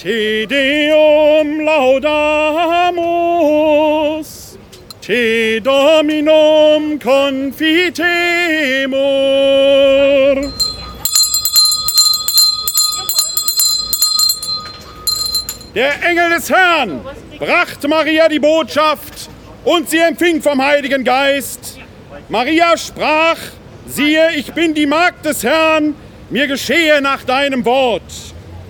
Te Deum laudamus, Te Dominum confitemur. Der Engel des Herrn brachte Maria die Botschaft und sie empfing vom Heiligen Geist. Maria sprach, siehe, ich bin die Magd des Herrn, mir geschehe nach deinem Wort.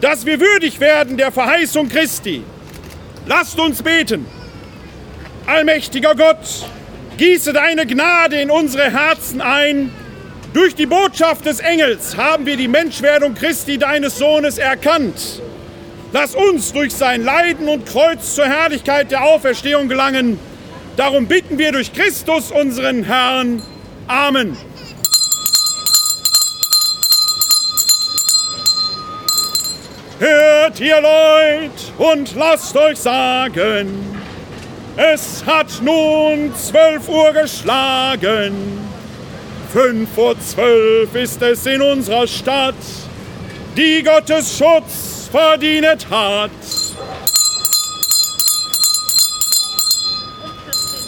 dass wir würdig werden der Verheißung Christi. Lasst uns beten. Allmächtiger Gott, gieße deine Gnade in unsere Herzen ein. Durch die Botschaft des Engels haben wir die Menschwerdung Christi, deines Sohnes, erkannt. Lass uns durch sein Leiden und Kreuz zur Herrlichkeit der Auferstehung gelangen. Darum bitten wir durch Christus, unseren Herrn. Amen. Hört ihr Leut und lasst euch sagen, es hat nun zwölf Uhr geschlagen. Fünf vor zwölf ist es in unserer Stadt, die Gottes Schutz verdient hat.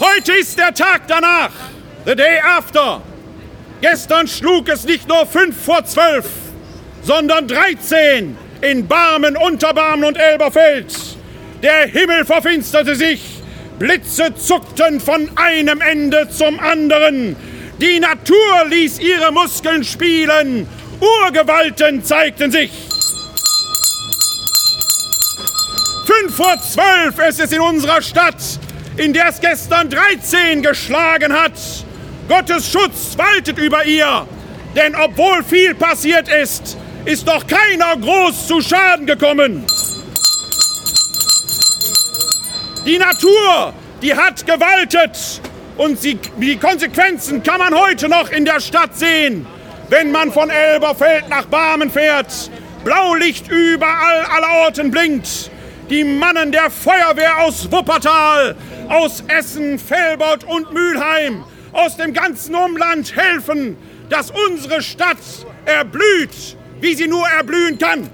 Heute ist der Tag danach, the day after. Gestern schlug es nicht nur fünf vor zwölf, sondern dreizehn in Barmen, Unterbarmen und Elberfeld. Der Himmel verfinsterte sich, Blitze zuckten von einem Ende zum anderen. Die Natur ließ ihre Muskeln spielen, Urgewalten zeigten sich. Fünf vor zwölf ist es in unserer Stadt, in der es gestern 13 geschlagen hat. Gottes Schutz waltet über ihr, denn obwohl viel passiert ist, ist doch keiner groß zu Schaden gekommen. Die Natur, die hat gewaltet und sie, die Konsequenzen kann man heute noch in der Stadt sehen, wenn man von Elberfeld nach Barmen fährt. Blaulicht überall allerorten blinkt. Die Mannen der Feuerwehr aus Wuppertal, aus Essen, Felbert und Mülheim, aus dem ganzen Umland helfen, dass unsere Stadt erblüht wie sie nur erblühen kann.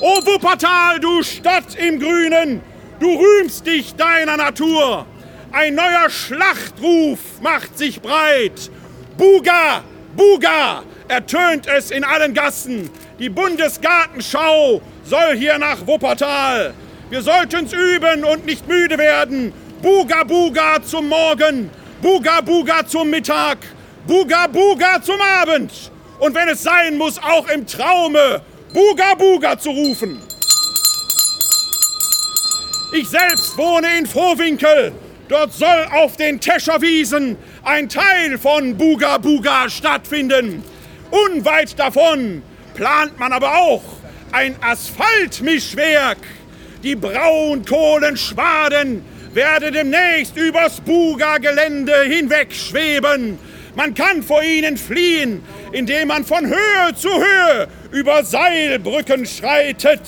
O Wuppertal, du Stadt im Grünen, du rühmst dich deiner Natur. Ein neuer Schlachtruf macht sich breit. Buga, Buga, ertönt es in allen Gassen. Die Bundesgartenschau soll hier nach Wuppertal. Wir sollten's üben und nicht müde werden. Buga, Buga zum Morgen, Buga, Buga zum Mittag, Buga Buga zum Abend. Und wenn es sein muss, auch im Traume Buga Buga zu rufen. Ich selbst wohne in Vohwinkel. Dort soll auf den Tescherwiesen ein Teil von Buga Buga stattfinden. Unweit davon plant man aber auch ein Asphaltmischwerk. Die Braunkohlenschwaden werden demnächst übers Buga-Gelände hinwegschweben. Man kann vor ihnen fliehen, indem man von Höhe zu Höhe über Seilbrücken schreitet.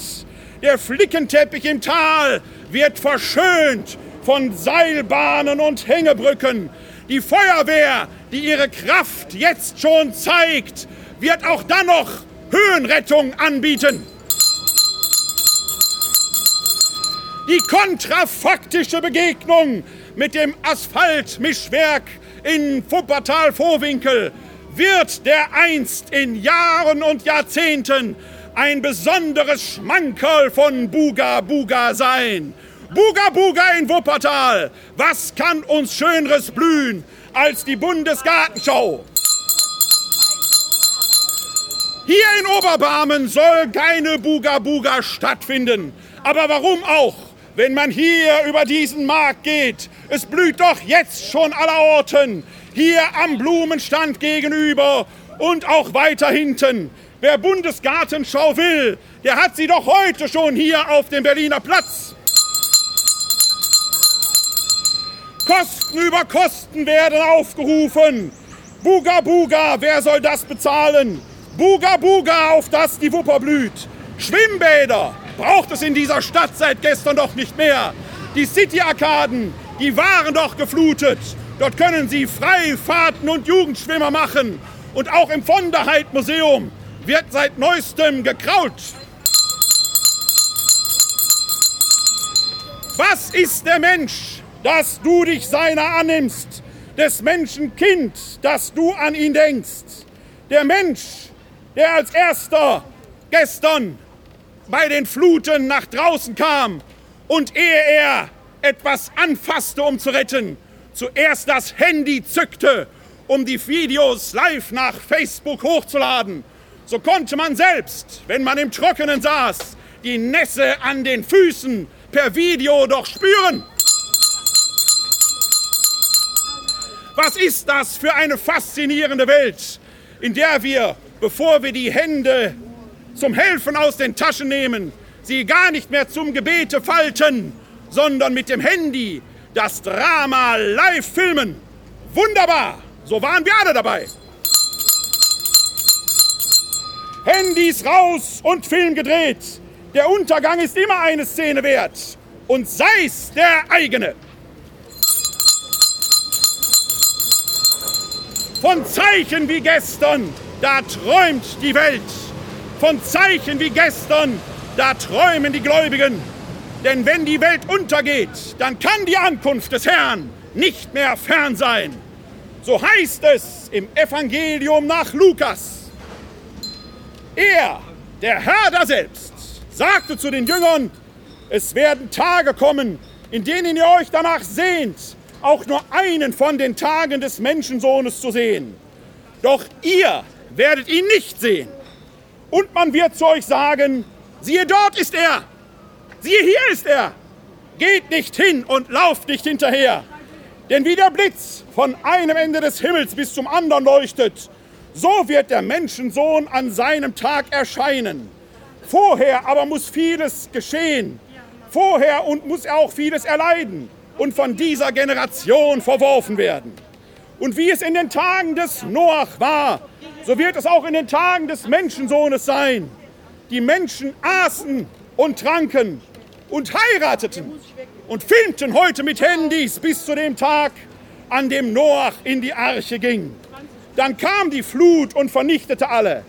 Der Flickenteppich im Tal wird verschönt von Seilbahnen und Hängebrücken. Die Feuerwehr, die ihre Kraft jetzt schon zeigt, wird auch dann noch Höhenrettung anbieten. Die kontrafaktische Begegnung mit dem Asphaltmischwerk in Wuppertal-Vorwinkel wird der einst in Jahren und Jahrzehnten ein besonderes Schmankerl von Buga Buga sein. Buga Buga in Wuppertal, was kann uns Schöneres blühen als die Bundesgartenschau? Hier in Oberbarmen soll keine Buga Buga stattfinden. Aber warum auch? Wenn man hier über diesen Markt geht. Es blüht doch jetzt schon allerorten, hier am Blumenstand gegenüber und auch weiter hinten. Wer Bundesgartenschau will, der hat sie doch heute schon hier auf dem Berliner Platz. Kosten über Kosten werden aufgerufen. Buga Buga, wer soll das bezahlen? Buga Buga, auf das die Wupper blüht. Schwimmbäder braucht es in dieser Stadt seit gestern doch nicht mehr. Die City-Arkaden, die waren doch geflutet. Dort können Sie Freifahrten und Jugendschwimmer machen. Und auch im von der Heid Museum wird seit neuestem gekraut. Was ist der Mensch, dass du dich seiner annimmst? Des Menschen Kind, dass du an ihn denkst? Der Mensch, der als erster gestern bei den Fluten nach draußen kam und ehe er etwas anfasste, um zu retten, zuerst das Handy zückte, um die Videos live nach Facebook hochzuladen so konnte man selbst, wenn man im Trockenen saß, die Nässe an den Füßen per Video doch spüren. Was ist das für eine faszinierende Welt, in der wir, bevor wir die Hände zum Helfen aus den Taschen nehmen, sie gar nicht mehr zum Gebete falten, sondern mit dem Handy das Drama live filmen. Wunderbar, so waren wir alle dabei. Handys raus und Film gedreht. Der Untergang ist immer eine Szene wert. Und sei's der eigene. Von Zeichen wie gestern, da träumt die Welt. Von Zeichen wie gestern, da träumen die Gläubigen. Denn wenn die Welt untergeht, dann kann die Ankunft des Herrn nicht mehr fern sein. So heißt es im Evangelium nach Lukas. Er, der Herr da selbst, sagte zu den Jüngern, es werden Tage kommen, in denen ihr euch danach sehnt, auch nur einen von den Tagen des Menschensohnes zu sehen. Doch ihr werdet ihn nicht sehen. Und man wird zu euch sagen, siehe dort ist er, siehe hier ist er. Geht nicht hin und lauft nicht hinterher. Denn wie der Blitz von einem Ende des Himmels bis zum anderen leuchtet, so wird der Menschensohn an seinem Tag erscheinen. Vorher aber muss vieles geschehen. Vorher und muss er auch vieles erleiden und von dieser Generation verworfen werden. Und wie es in den Tagen des Noach war, so wird es auch in den Tagen des Menschensohnes sein. Die Menschen aßen und tranken und heirateten und filmten heute mit Handys bis zu dem Tag, an dem Noach in die Arche ging. Dann kam die Flut und vernichtete alle.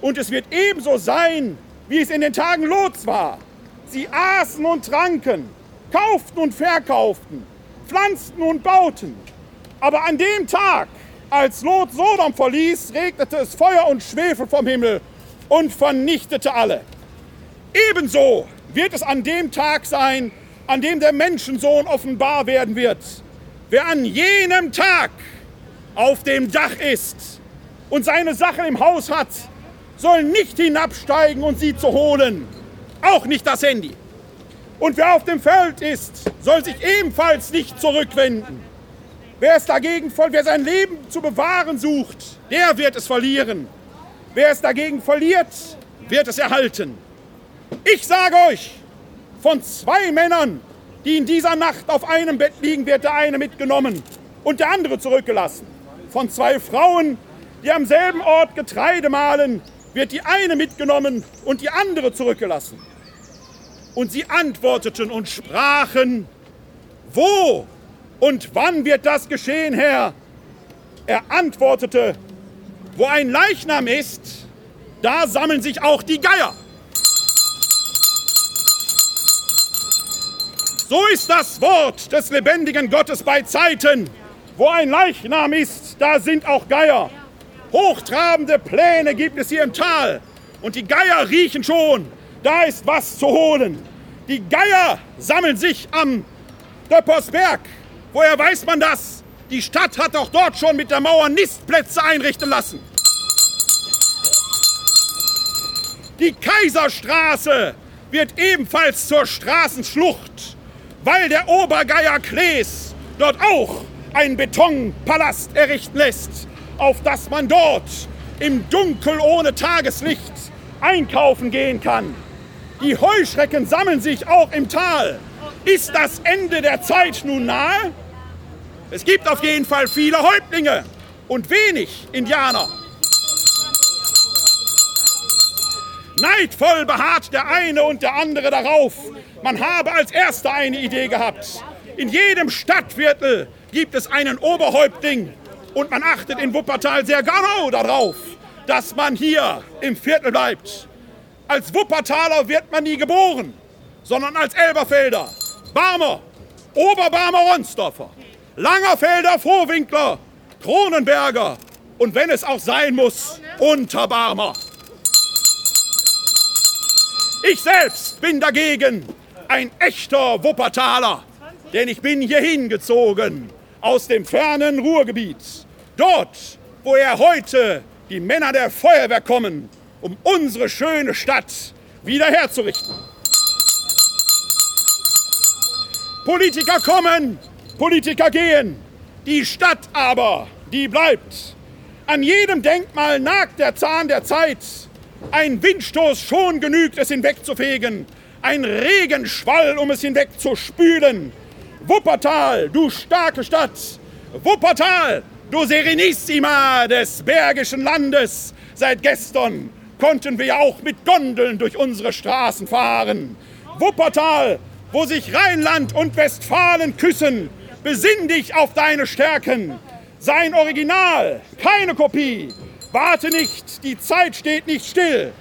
Und es wird ebenso sein, wie es in den Tagen Lots war. Sie aßen und tranken, kauften und verkauften, pflanzten und bauten. Aber an dem Tag, als Lot Sodom verließ, regnete es Feuer und Schwefel vom Himmel und vernichtete alle. Ebenso wird es an dem Tag sein, an dem der Menschensohn offenbar werden wird. Wer an jenem Tag auf dem Dach ist und seine Sachen im Haus hat, soll nicht hinabsteigen und sie zu holen. Auch nicht das Handy. Und wer auf dem Feld ist, soll sich ebenfalls nicht zurückwenden. Wer es dagegen wer sein Leben zu bewahren sucht, der wird es verlieren. Wer es dagegen verliert, wird es erhalten. Ich sage euch, von zwei Männern, die in dieser Nacht auf einem Bett liegen, wird der eine mitgenommen und der andere zurückgelassen von zwei Frauen, die am selben Ort Getreide mahlen, wird die eine mitgenommen und die andere zurückgelassen. Und sie antworteten und sprachen, wo und wann wird das geschehen, Herr? Er antwortete, wo ein Leichnam ist, da sammeln sich auch die Geier. So ist das Wort des lebendigen Gottes bei Zeiten, wo ein Leichnam ist, da sind auch Geier. Hochtrabende Pläne gibt es hier im Tal. Und die Geier riechen schon, da ist was zu holen. Die Geier sammeln sich am Döppersberg. Woher weiß man das? Die Stadt hat doch dort schon mit der Mauer Nistplätze einrichten lassen. Die Kaiserstraße wird ebenfalls zur Straßenschlucht, weil der Obergeier Klees dort auch einen Betonpalast errichten lässt, auf das man dort im Dunkel ohne Tageslicht einkaufen gehen kann. Die Heuschrecken sammeln sich auch im Tal. Ist das Ende der Zeit nun nahe? Es gibt auf jeden Fall viele Häuptlinge und wenig Indianer. Neidvoll beharrt der eine und der andere darauf. Man habe als Erster eine Idee gehabt. In jedem Stadtviertel gibt es einen Oberhäuptling und man achtet in Wuppertal sehr genau darauf, dass man hier im Viertel bleibt. Als Wuppertaler wird man nie geboren, sondern als Elberfelder, Barmer, Oberbarmer Ronsdorfer, Langerfelder Vorwinkler, Kronenberger und wenn es auch sein muss, Unterbarmer. Ich selbst bin dagegen ein echter Wuppertaler, denn ich bin hierhin gezogen aus dem fernen Ruhrgebiet. Dort, wo er heute die Männer der Feuerwehr kommen, um unsere schöne Stadt wiederherzurichten. Politiker kommen, Politiker gehen, die Stadt aber, die bleibt. An jedem Denkmal nagt der Zahn der Zeit. Ein Windstoß schon genügt, es hinwegzufegen. Ein Regenschwall, um es hinwegzuspülen. Wuppertal, du starke Stadt. Wuppertal, du Serenissima des Bergischen Landes. Seit gestern konnten wir auch mit Gondeln durch unsere Straßen fahren. Wuppertal, wo sich Rheinland und Westfalen küssen, besinn dich auf deine Stärken. Sein Original, keine Kopie. Warte nicht, die Zeit steht nicht still.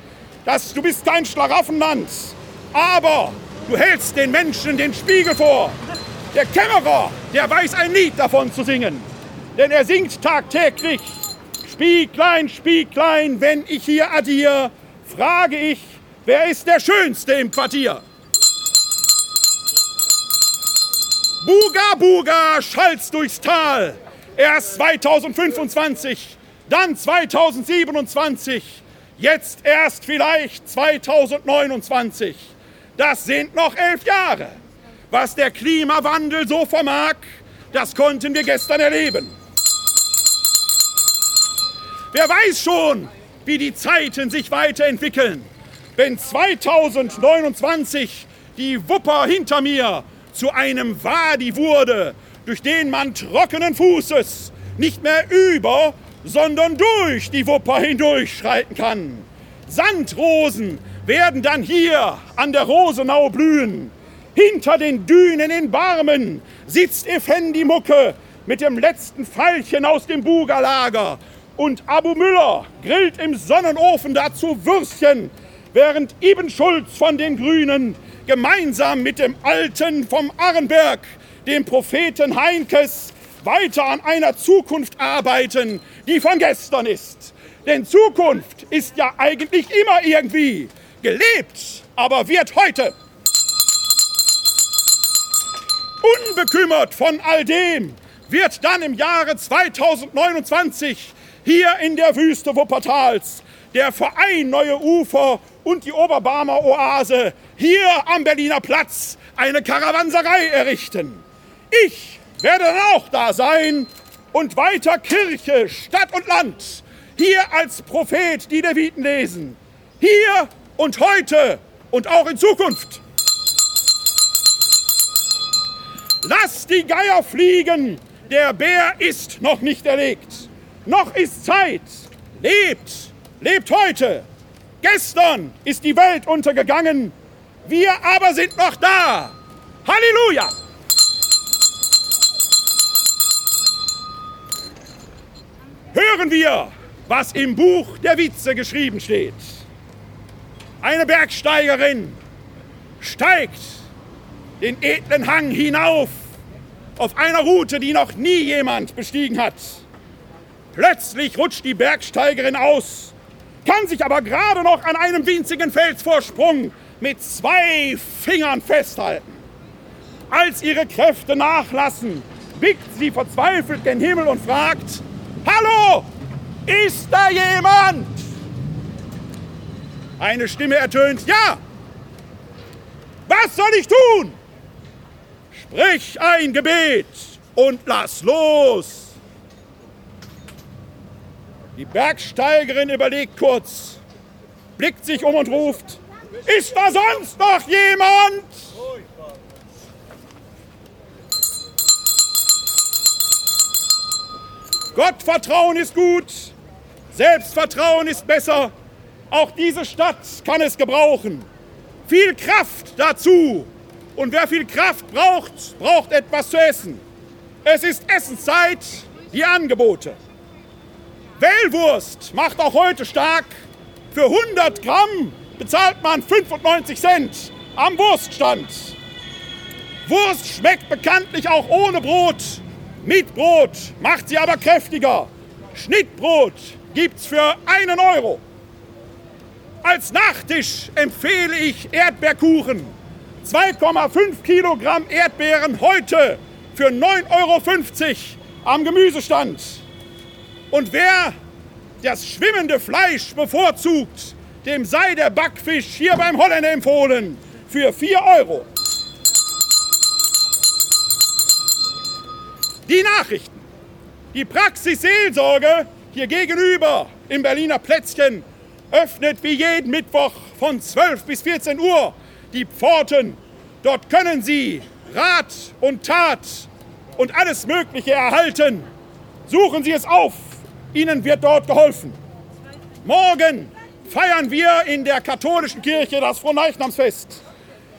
Das, du bist kein Schlaraffenland. Aber du hältst den Menschen den Spiegel vor. Der Kämmerer, der weiß ein Lied davon zu singen. Denn er singt tagtäglich Spieglein, Spieglein, wenn ich hier addiere, frage ich, wer ist der Schönste im Quartier? Buga, Buga, schallt durchs Tal. Erst 2025, dann 2027, jetzt erst vielleicht 2029. Das sind noch elf Jahre. Was der Klimawandel so vermag, das konnten wir gestern erleben. Wer weiß schon, wie die Zeiten sich weiterentwickeln. Wenn 2029 die Wupper hinter mir zu einem Wadi wurde, durch den man trockenen Fußes nicht mehr über, sondern durch die Wupper hindurchschreiten kann. Sandrosen werden dann hier an der Rosenau blühen. Hinter den Dünen in Barmen sitzt Effendi Mucke mit dem letzten Pfeilchen aus dem Bugerlager und Abu Müller grillt im Sonnenofen dazu Würstchen, während Ibn Schulz von den Grünen gemeinsam mit dem Alten vom Arrenberg, dem Propheten Heinkes, weiter an einer Zukunft arbeiten, die von gestern ist. Denn Zukunft ist ja eigentlich immer irgendwie gelebt, aber wird heute. Unbekümmert von all dem wird dann im Jahre 2029 hier in der Wüste Wuppertals, der Verein Neue Ufer und die Oberbarmer Oase hier am Berliner Platz eine Karawanserei errichten. Ich werde dann auch da sein und weiter Kirche, Stadt und Land hier als Prophet die Leviten lesen. Hier und heute und auch in Zukunft. Lass die Geier fliegen, der Bär ist noch nicht erlegt. Noch ist Zeit. Lebt, lebt heute. Gestern ist die Welt untergegangen. Wir aber sind noch da. Halleluja! Hören wir, was im Buch der Witze geschrieben steht. Eine Bergsteigerin steigt den edlen Hang hinauf auf einer Route, die noch nie jemand bestiegen hat. Plötzlich rutscht die Bergsteigerin aus, kann sich aber gerade noch an einem winzigen Felsvorsprung mit zwei Fingern festhalten. Als ihre Kräfte nachlassen, blickt sie verzweifelt gen Himmel und fragt, Hallo, ist da jemand? Eine Stimme ertönt, ja. Was soll ich tun? Sprich ein Gebet und lass los. Die Bergsteigerin überlegt kurz, blickt sich um und ruft, ist da sonst noch jemand? Gottvertrauen ist gut, Selbstvertrauen ist besser. Auch diese Stadt kann es gebrauchen. Viel Kraft dazu. Und wer viel Kraft braucht, braucht etwas zu essen. Es ist Essenszeit, die Angebote. Wellwurst macht auch heute stark. Für 100 Gramm bezahlt man 95 Cent am Wurststand. Wurst schmeckt bekanntlich auch ohne Brot. Mit Brot macht sie aber kräftiger. Schnittbrot gibt's für einen Euro. Als Nachtisch empfehle ich Erdbeerkuchen. 2,5 Kilogramm Erdbeeren heute für 9,50 Euro am Gemüsestand. Und wer das schwimmende Fleisch bevorzugt, dem sei der Backfisch hier beim Holländer empfohlen für 4 Euro. Die Nachrichten. Die Praxis Seelsorge hier gegenüber im Berliner Plätzchen öffnet wie jeden Mittwoch von 12 bis 14 Uhr die Pforten. Dort können Sie Rat und Tat und alles Mögliche erhalten. Suchen Sie es auf. Ihnen wird dort geholfen. Morgen feiern wir in der katholischen Kirche das Fronleichnamsfest.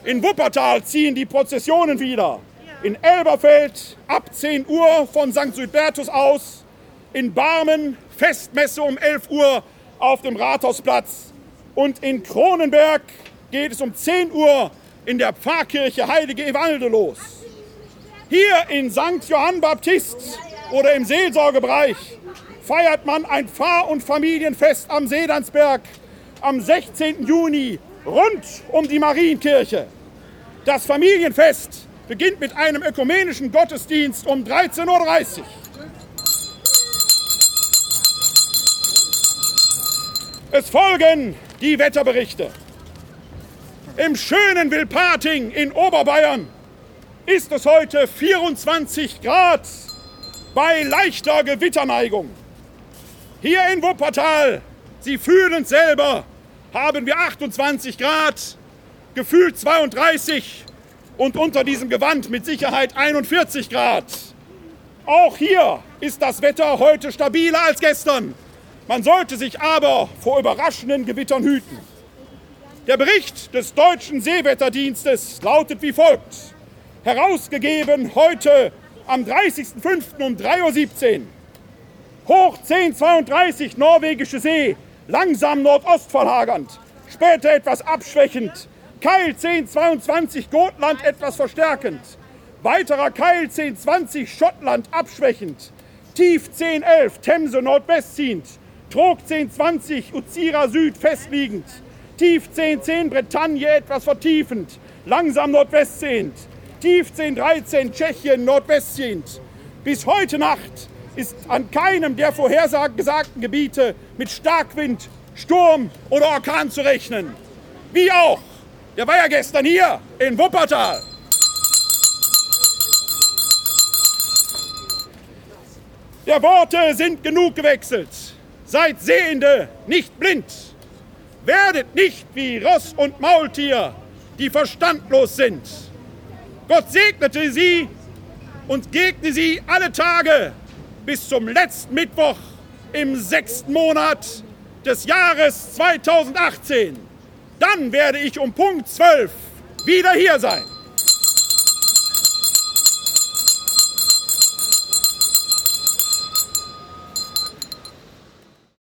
In Wuppertal ziehen die Prozessionen wieder. In Elberfeld ab 10 Uhr von St. Südbertus aus. In Barmen Festmesse um 11 Uhr auf dem Rathausplatz. Und in Kronenberg geht es um 10 Uhr in der Pfarrkirche Heilige Evalde los. Hier in St. Johann Baptist oder im Seelsorgebereich feiert man ein Pfarr- und Familienfest am Sedansberg am 16. Juni rund um die Marienkirche. Das Familienfest beginnt mit einem ökumenischen Gottesdienst um 13.30 Uhr. Es folgen die Wetterberichte. Im schönen Wilpating in Oberbayern ist es heute 24 Grad bei leichter Gewitterneigung. Hier in Wuppertal, Sie fühlen es selber, haben wir 28 Grad, gefühlt 32 und unter diesem Gewand mit Sicherheit 41 Grad. Auch hier ist das Wetter heute stabiler als gestern. Man sollte sich aber vor überraschenden Gewittern hüten. Der Bericht des deutschen Seewetterdienstes lautet wie folgt. Herausgegeben heute am 30.05. um 3.17 Uhr. Hoch 1032 norwegische See, langsam Nordost verlagernd, später etwas abschwächend. Keil 1022 Gotland etwas verstärkend. Weiterer Keil 1020 Schottland abschwächend. Tief 1011 Themse nordwest ziehend. Trog 1020 Uzira Süd festliegend. Tief 1010 Bretagne etwas vertiefend. Langsam nordwest sehend. Tief 1013 Tschechien nordwest ziehend. Bis heute Nacht ist an keinem der vorhergesagten Gebiete mit Starkwind, Sturm oder Orkan zu rechnen. Wie auch, der war ja gestern hier in Wuppertal. Der Worte sind genug gewechselt. Seid Sehende, nicht blind. Werdet nicht wie Ross und Maultier, die verstandlos sind. Gott segnete sie und gegne sie alle Tage bis zum letzten Mittwoch im sechsten Monat des Jahres 2018. Dann werde ich um Punkt 12 wieder hier sein.